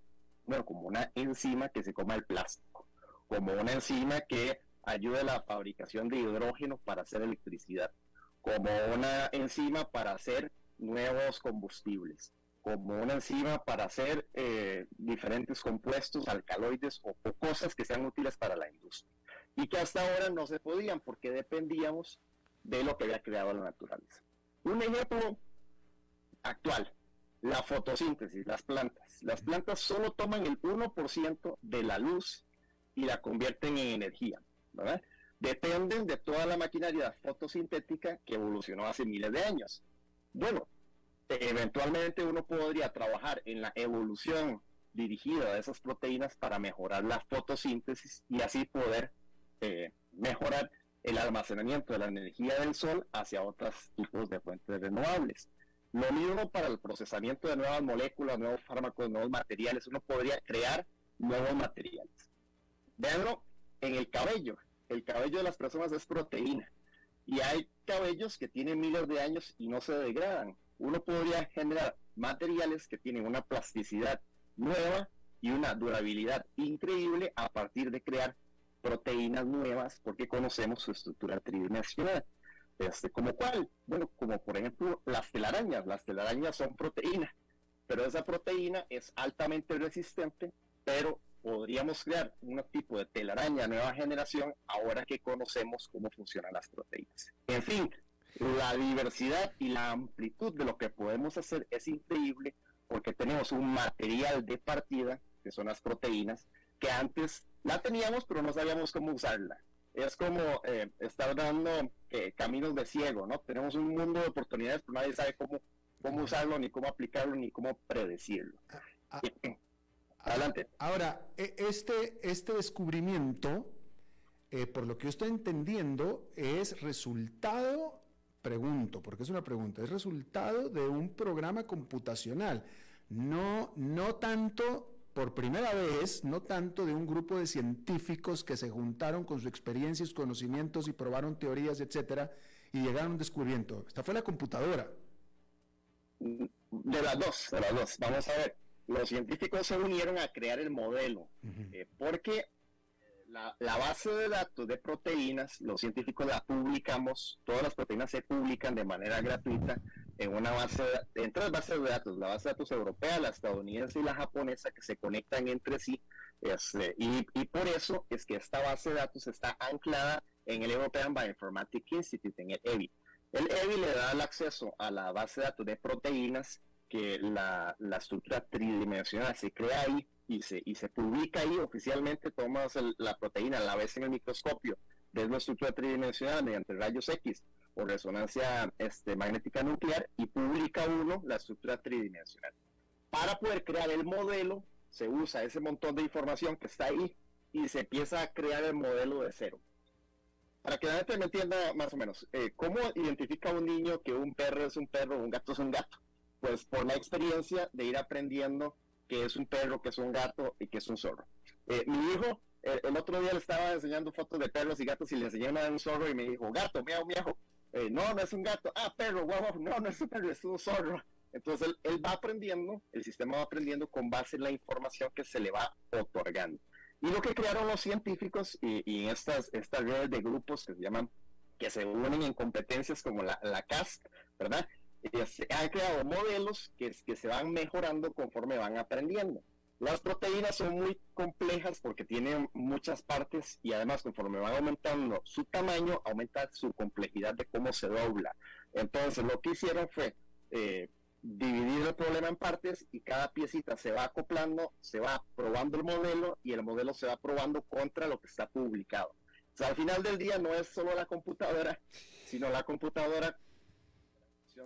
bueno, como una enzima que se coma el plástico, como una enzima que ayude a la fabricación de hidrógeno para hacer electricidad, como una enzima para hacer nuevos combustibles, como una enzima para hacer eh, diferentes compuestos, alcaloides o, cosas que sean útiles para la industria. Y que hasta ahora no se podían porque dependíamos de lo que había creado la naturaleza. Un ejemplo actual, la fotosíntesis, las plantas. Las plantas solo toman el 1% de la luz y la convierten en energía. Dependen de toda la maquinaria fotosintética que evolucionó hace miles de años. Bueno, eventualmente uno podría trabajar en la evolución dirigida de esas proteínas para mejorar la fotosíntesis y así poder eh, mejorar el almacenamiento de la energía del sol hacia otros tipos de fuentes renovables. Lo mismo para el procesamiento de nuevas moléculas, nuevos fármacos, nuevos materiales. Uno podría crear nuevos materiales. Veanlo en el cabello el cabello de las personas es proteína. Y hay cabellos que tienen miles de años y no se degradan. Uno podría generar materiales que tienen una plasticidad nueva y una durabilidad increíble a partir de crear proteínas nuevas porque conocemos su estructura tridimensional. Este, ¿Como cuál? Bueno, como por ejemplo las telarañas. Las telarañas son proteínas, pero esa proteína es altamente resistente, pero podríamos crear un tipo de telaraña nueva generación ahora que conocemos cómo funcionan las proteínas. En fin, la diversidad y la amplitud de lo que podemos hacer es increíble porque tenemos un material de partida, que son las proteínas, que antes la teníamos pero no sabíamos cómo usarla. Es como eh, estar dando eh, caminos de ciego, ¿no? Tenemos un mundo de oportunidades pero nadie sabe cómo, cómo usarlo, ni cómo aplicarlo, ni cómo predecirlo. Ah, ah. Adelante. Ahora, e, este, este descubrimiento, eh, por lo que yo estoy entendiendo, es resultado, pregunto, porque es una pregunta, es resultado de un programa computacional. No, no tanto, por primera vez, no tanto de un grupo de científicos que se juntaron con su experiencia y sus conocimientos y probaron teorías, etcétera, y llegaron a un descubrimiento. Esta fue la computadora. De las dos, de las dos. Vamos a ver los científicos se unieron a crear el modelo, eh, porque eh, la, base de datos de proteínas, los científicos la publicamos, todas las proteínas se publican de manera gratuita en una base, entre las bases de datos, la base de datos europea, la estadounidense y la japonesa, que se conectan entre sí, este, y, y, por eso es que esta base de datos está anclada en el European Bioinformatics Institute, en el EBI. El EBI le da el acceso a la base de datos de proteínas que la, estructura tridimensional se crea ahí y se, y se publica ahí oficialmente, tomas la proteína, la ves en el microscopio, ves la estructura tridimensional mediante rayos X o resonancia este, magnética nuclear y publica uno la estructura tridimensional. Para poder crear el modelo, se usa ese montón de información que está ahí y se empieza a crear el modelo de cero. Para que la gente me entienda más o menos, eh, ¿cómo identifica un niño que un perro es un perro un gato es un gato? Pues por la experiencia de ir aprendiendo que es un perro, que es un gato y que es un zorro. Eh, mi hijo, eh, el otro día le estaba enseñando fotos de perros y gatos y le enseñé una de un zorro y me dijo, gato, miau, miau. eh, no, no es un gato, ah, perro, guau, no, no es un perro, es un zorro. Entonces él, va aprendiendo, el sistema va aprendiendo con base en la información que se le va otorgando. Y lo que crearon los científicos y, y estas, estas redes de grupos que se llaman, que se unen en competencias como la, la CAST, ¿verdad? Y se han creado modelos que, que se van mejorando conforme van aprendiendo. Las proteínas son muy complejas porque tienen muchas partes y además conforme van aumentando su tamaño, aumenta su complejidad de cómo se dobla. Entonces lo que hicieron fue eh, dividir el problema en partes y cada piecita se va acoplando, se va probando el modelo y el modelo se va probando contra lo que está publicado. O sea, al final del día no es solo la computadora, sino la computadora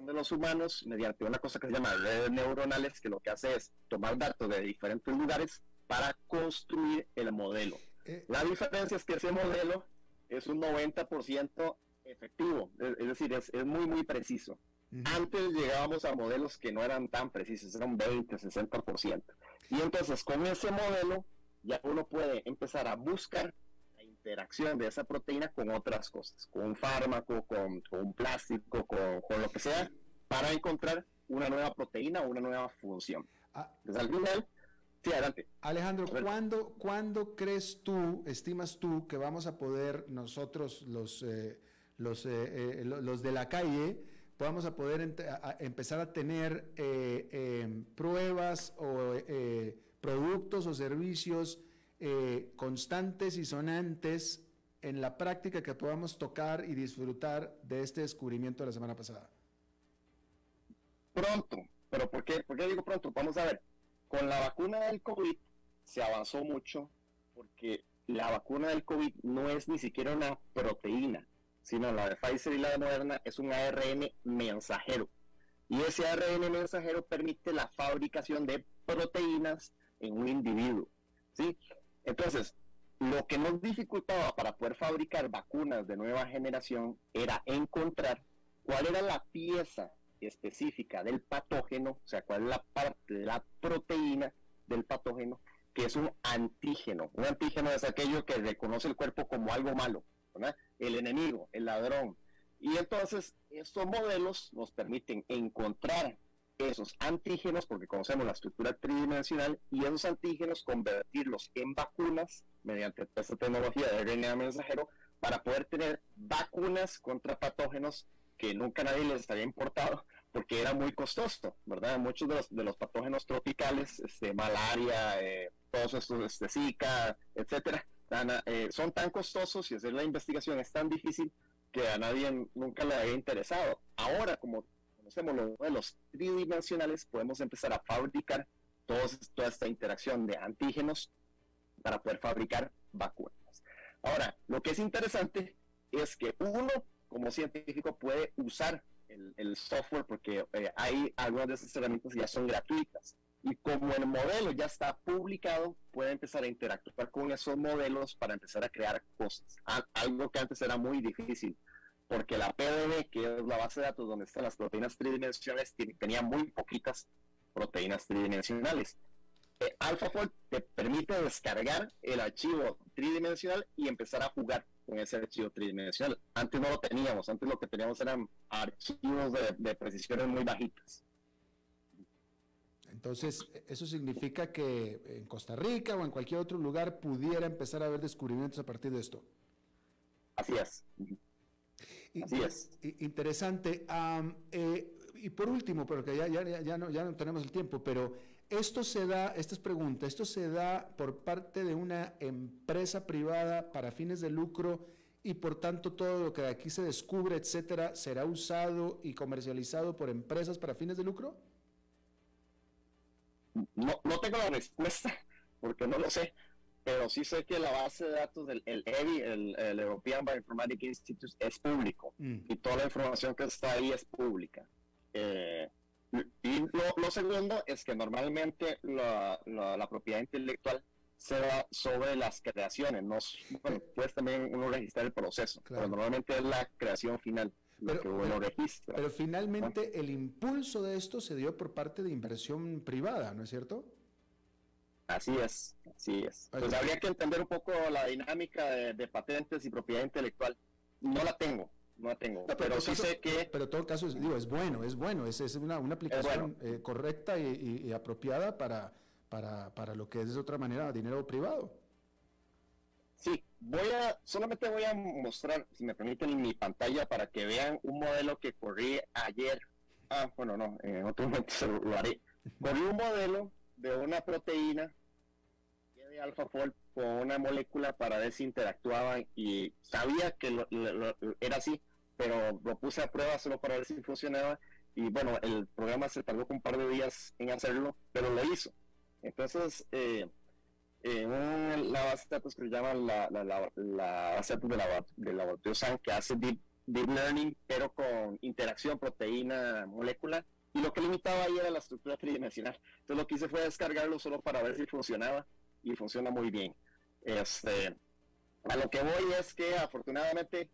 de los humanos mediante una cosa que se llama redes neuronales, que lo que hace es tomar datos de diferentes lugares para construir el modelo. Eh, la diferencia es que ese modelo es un 90% efectivo, es, decir, es, es, muy, muy preciso. Antes llegábamos a modelos que no eran tan precisos, eran 20, 60%. Y entonces con ese modelo ya uno puede empezar a buscar interacción de esa proteína con otras cosas, con un fármaco, con, con un plástico, con, con, lo que sea, para encontrar una nueva proteína o una nueva función. Ah, entonces al final Sí, adelante. Alejandro, ¿cuándo, ¿cuándo, crees tú, estimas tú, que vamos a poder nosotros, los, eh, los, eh, eh, los de la calle, vamos a poder a empezar a tener em, pruebas o productos o servicios constantes y sonantes en la práctica que podamos tocar y disfrutar de este descubrimiento de la semana pasada? Pronto, pero ¿por qué, ¿por qué digo pronto? Vamos a ver con la vacuna del COVID se avanzó mucho porque la vacuna del COVID no es ni siquiera una proteína, sino la de Pfizer y la de Moderna es un ARN mensajero. Y ese ARN mensajero permite la fabricación de proteínas en un individuo. ¿sí? Entonces, lo que nos dificultaba para poder fabricar vacunas de nueva generación era encontrar cuál era la pieza específica del patógeno, o sea, cuál es la parte de la proteína del patógeno, que es un antígeno. Un antígeno es aquello que reconoce el cuerpo como algo malo, el enemigo, el ladrón. Y entonces estos modelos nos permiten encontrar esos antígenos, porque conocemos la estructura tridimensional, y esos antígenos convertirlos en vacunas mediante esta tecnología de RNA mensajero para poder tener vacunas contra patógenos que nunca nadie les había importado porque era muy costoso, ¿verdad? Muchos de los, de los patógenos tropicales, este, malaria, eh, todos estos, este, Zika, etcétera, eh, son tan costosos y hacer la investigación es tan difícil que a nadie nunca le había interesado. Ahora, como conocemos los modelos tridimensionales, podemos empezar a fabricar todos, toda esta interacción de antígenos para poder fabricar vacunas. Ahora, lo que es interesante es que uno, como científico, puede usar el, software porque eh, hay algunas de esas herramientas ya son gratuitas. Y como el modelo ya está publicado, puede empezar a interactuar con esos modelos para empezar a crear cosas. Algo que antes era muy difícil, porque la PDB, que es la base de datos donde están las proteínas tridimensionales, tenía muy poquitas proteínas tridimensionales. Eh, AlphaFold te permite descargar el archivo tridimensional y empezar a jugar con ese archivo tridimensional. Antes no lo teníamos, antes lo que teníamos eran archivos de, precisiones muy bajitas. Entonces, eso significa que en Costa Rica o en cualquier otro lugar pudiera empezar a haber descubrimientos a partir de esto. Así es. Así es. Interesante. Eh, y por último, porque ya, ya, ya, no, ya no tenemos el tiempo, pero esto se da, esta es pregunta, esto se da por parte de una empresa privada para fines de lucro y por tanto todo lo que de aquí se descubre, etcétera, será usado y comercializado por empresas para fines de lucro? No, no tengo la respuesta porque no lo sé, pero sí sé que la base de datos del el EBI, el, European Bioinformatics Institute, es público mm. y toda la información que está ahí es pública. Eh, y lo, segundo es que normalmente la, la, propiedad intelectual se da sobre las creaciones, no, bueno, puedes también uno registrar el proceso, pero normalmente es la creación final lo que uno registra. Pero finalmente el impulso de esto se dio por parte de inversión privada, ¿no es cierto? Así es, así es. Pues habría que entender un poco la dinámica de, patentes y propiedad intelectual. No la tengo, no la tengo. pero, sí sé que... Pero en todo caso, es, digo, es bueno, es bueno, es, es una, una aplicación eh, correcta y, apropiada para, para, para lo que es de otra manera dinero privado. Sí, voy a, solamente voy a mostrar, si me permiten, en mi pantalla para que vean un modelo que corrí ayer. Ah, bueno, no, en otro momento se lo, haré. Corrí un modelo de una proteína de alfa-fol con una molécula para ver si interactuaban y sabía que era así, pero lo puse a prueba solo para ver si funcionaba y bueno, el programa se tardó un par de días en hacerlo, pero lo hizo. Entonces, eh, en la base de datos que se llama la, base de datos de, la, de laboratorio SAN, que hace deep, learning, pero con interacción proteína-molécula, y lo que limitaba ahí era la estructura tridimensional. Entonces lo que hice fue descargarlo solo para ver si funcionaba, y funciona muy bien. Este, a lo que voy es que afortunadamente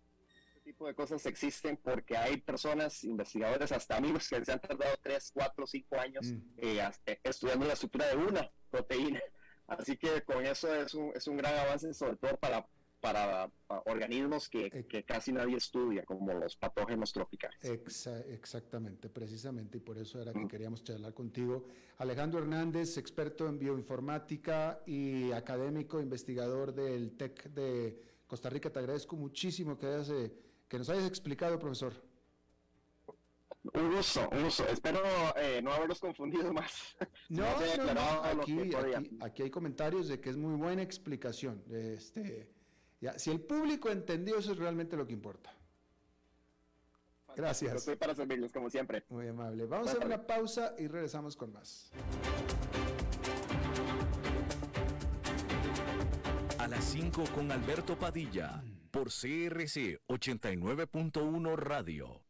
este tipo de cosas existen porque hay personas, investigadores, hasta amigos que se han tardado 3, 4, 5 años mm. eh, estudiando la estructura de una proteína Así que con eso es un, es un gran avance, sobre todo para, para, organismos que, que, casi nadie estudia, como los patógenos tropicales. exactamente, precisamente, y por eso era que queríamos charlar contigo. Alejandro Hernández, experto en bioinformática y académico, investigador del TEC de Costa Rica, te agradezco muchísimo que, hayas, eh, que nos hayas explicado, profesor. Un gusto, un gusto. Espero eh, no haberlos confundido más. No, no, no, Aquí, aquí, hay comentarios de que es muy buena explicación. Este, ya, si el público entendió, eso es realmente lo que importa. Gracias. Estoy para servirles, como siempre. Muy amable. Vamos a hacer una pausa y regresamos con más. A las 5 con Alberto Padilla, por CRC 89.1 Radio.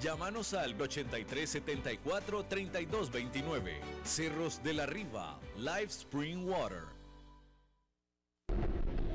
Llámanos al 8374-3229. Cerros de la Riva, Live Spring Water.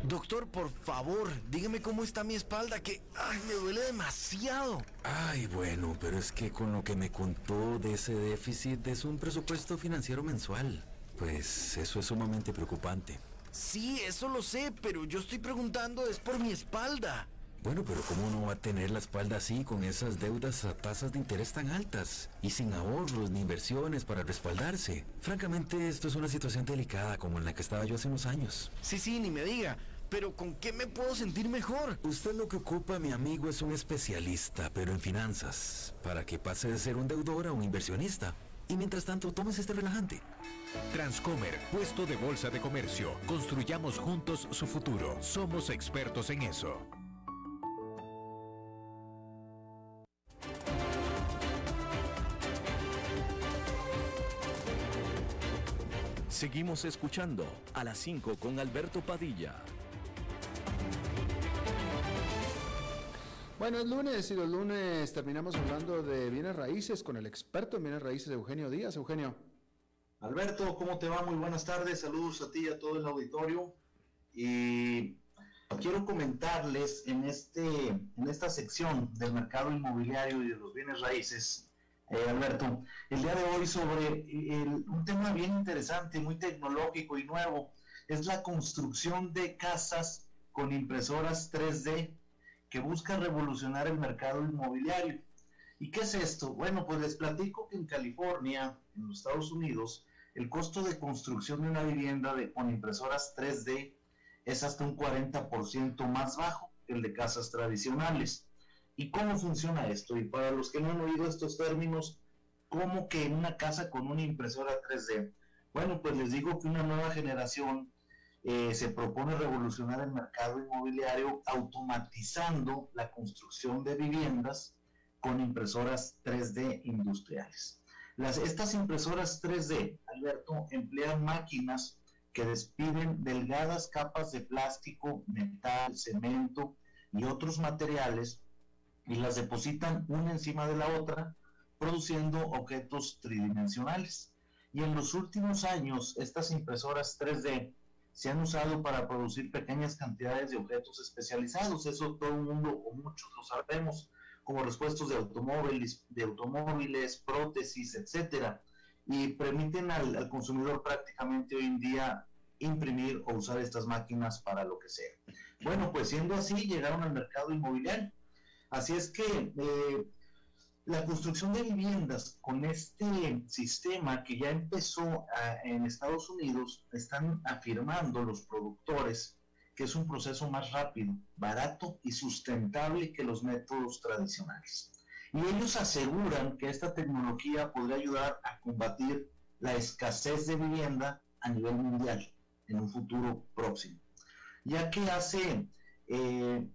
Doctor, por favor, dígame cómo está mi espalda, que ay, me duele demasiado. Ay, bueno, pero es que con lo que me contó de ese déficit es un presupuesto financiero mensual. Pues eso es sumamente preocupante. Sí, eso lo sé, pero yo estoy preguntando es por mi espalda. Bueno, pero ¿cómo no va a tener la espalda así con esas deudas a tasas de interés tan altas y sin ahorros ni inversiones para respaldarse? Francamente, esto es una situación delicada como en la que estaba yo hace unos años. Sí, sí, ni me diga. Pero ¿con qué me puedo sentir mejor? Usted lo que ocupa, mi amigo, es un especialista, pero en finanzas, para que pase de ser un deudor a un inversionista. Y mientras tanto, tomes este relajante. Transcomer, puesto de bolsa de comercio. Construyamos juntos su futuro. Somos expertos en eso. Seguimos escuchando a las 5 con Alberto Padilla. Bueno, es lunes y los lunes terminamos hablando de bienes raíces con el experto en bienes raíces, Eugenio Díaz. Eugenio. Alberto, ¿cómo te va? Muy buenas tardes. Saludos a ti y a todo el auditorio. Y quiero comentarles en, este, en esta sección del mercado inmobiliario y de los bienes raíces eh, Alberto, el día de hoy sobre un tema bien interesante, muy tecnológico y nuevo, es la construcción de casas con impresoras 3D que busca revolucionar el mercado inmobiliario. ¿Y qué es esto? Bueno, pues les platico que en California, en los Estados Unidos, el costo de construcción de una vivienda de, con impresoras 3D es hasta un 40% más bajo que el de casas tradicionales. ¿Y cómo funciona esto? Y para los que no han oído estos términos, ¿cómo que una casa con una impresora 3D? Bueno, pues les digo que una nueva generación eh, se propone revolucionar el mercado inmobiliario automatizando la construcción de viviendas con impresoras 3D industriales. Las, estas impresoras 3D, Alberto, emplean máquinas que despiden delgadas capas de plástico, metal, cemento y otros materiales y las depositan una encima de la otra, produciendo objetos tridimensionales. Y en los últimos años, estas impresoras 3D se han usado para producir pequeñas cantidades de objetos especializados. Eso todo el mundo o muchos lo sabemos, como repuestos de automóviles, de automóviles, prótesis, etcétera, y permiten al, al consumidor prácticamente hoy en día imprimir o usar estas máquinas para lo que sea. Bueno, pues siendo así, llegaron al mercado inmobiliario. Así es que eh, la construcción de viviendas con este sistema que ya empezó ah, en Estados Unidos, están afirmando los productores que es un proceso más rápido, barato y sustentable que los métodos tradicionales. Y ellos aseguran que esta tecnología podría ayudar a combatir la escasez de vivienda a nivel mundial en un futuro próximo, ya que hace eh,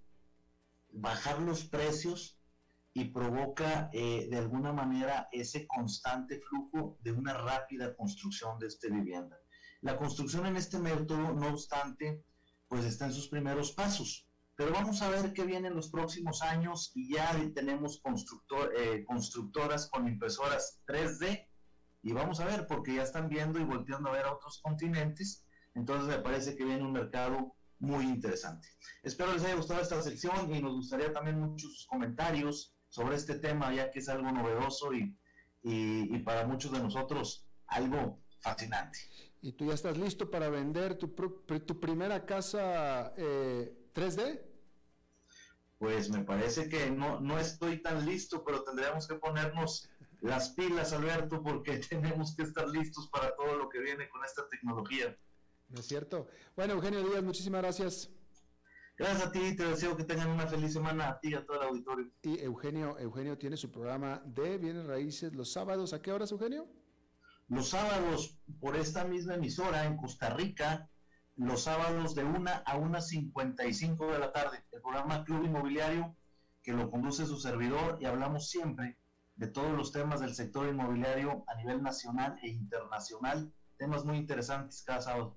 bajar los precios y provoca eh, de alguna manera ese constante flujo de una rápida construcción de esta vivienda. La construcción en este método, no obstante, pues está en sus primeros pasos. Pero vamos a ver qué viene en los próximos años y ya tenemos eh, constructoras con impresoras 3D y vamos a ver porque ya están viendo y volteando a ver a otros continentes. Entonces me parece que viene un mercado muy interesante. Espero les haya gustado esta sección y nos gustaría también muchos comentarios sobre este tema, ya que es algo novedoso y, y, para muchos de nosotros algo fascinante. ¿Y tú ya estás listo para vender tu, tu primera casa eh, 3D? Pues me parece que no, no estoy tan listo, pero tendríamos que ponernos las pilas, Alberto, porque tenemos que estar listos para todo lo que viene con esta tecnología. ¿No es cierto? Bueno, Eugenio Díaz, muchísimas gracias. Gracias a ti, te deseo que tengan una feliz semana a ti y a todo el auditorio. Y Eugenio, Eugenio tiene su programa de bienes raíces los sábados. ¿A qué horas, Eugenio? Los sábados por esta misma emisora en Costa Rica, los sábados de 1 a 1.55 de la tarde. El programa Club Inmobiliario, que lo conduce su servidor y hablamos siempre de todos los temas del sector inmobiliario a nivel nacional e internacional. Temas muy interesantes cada sábado.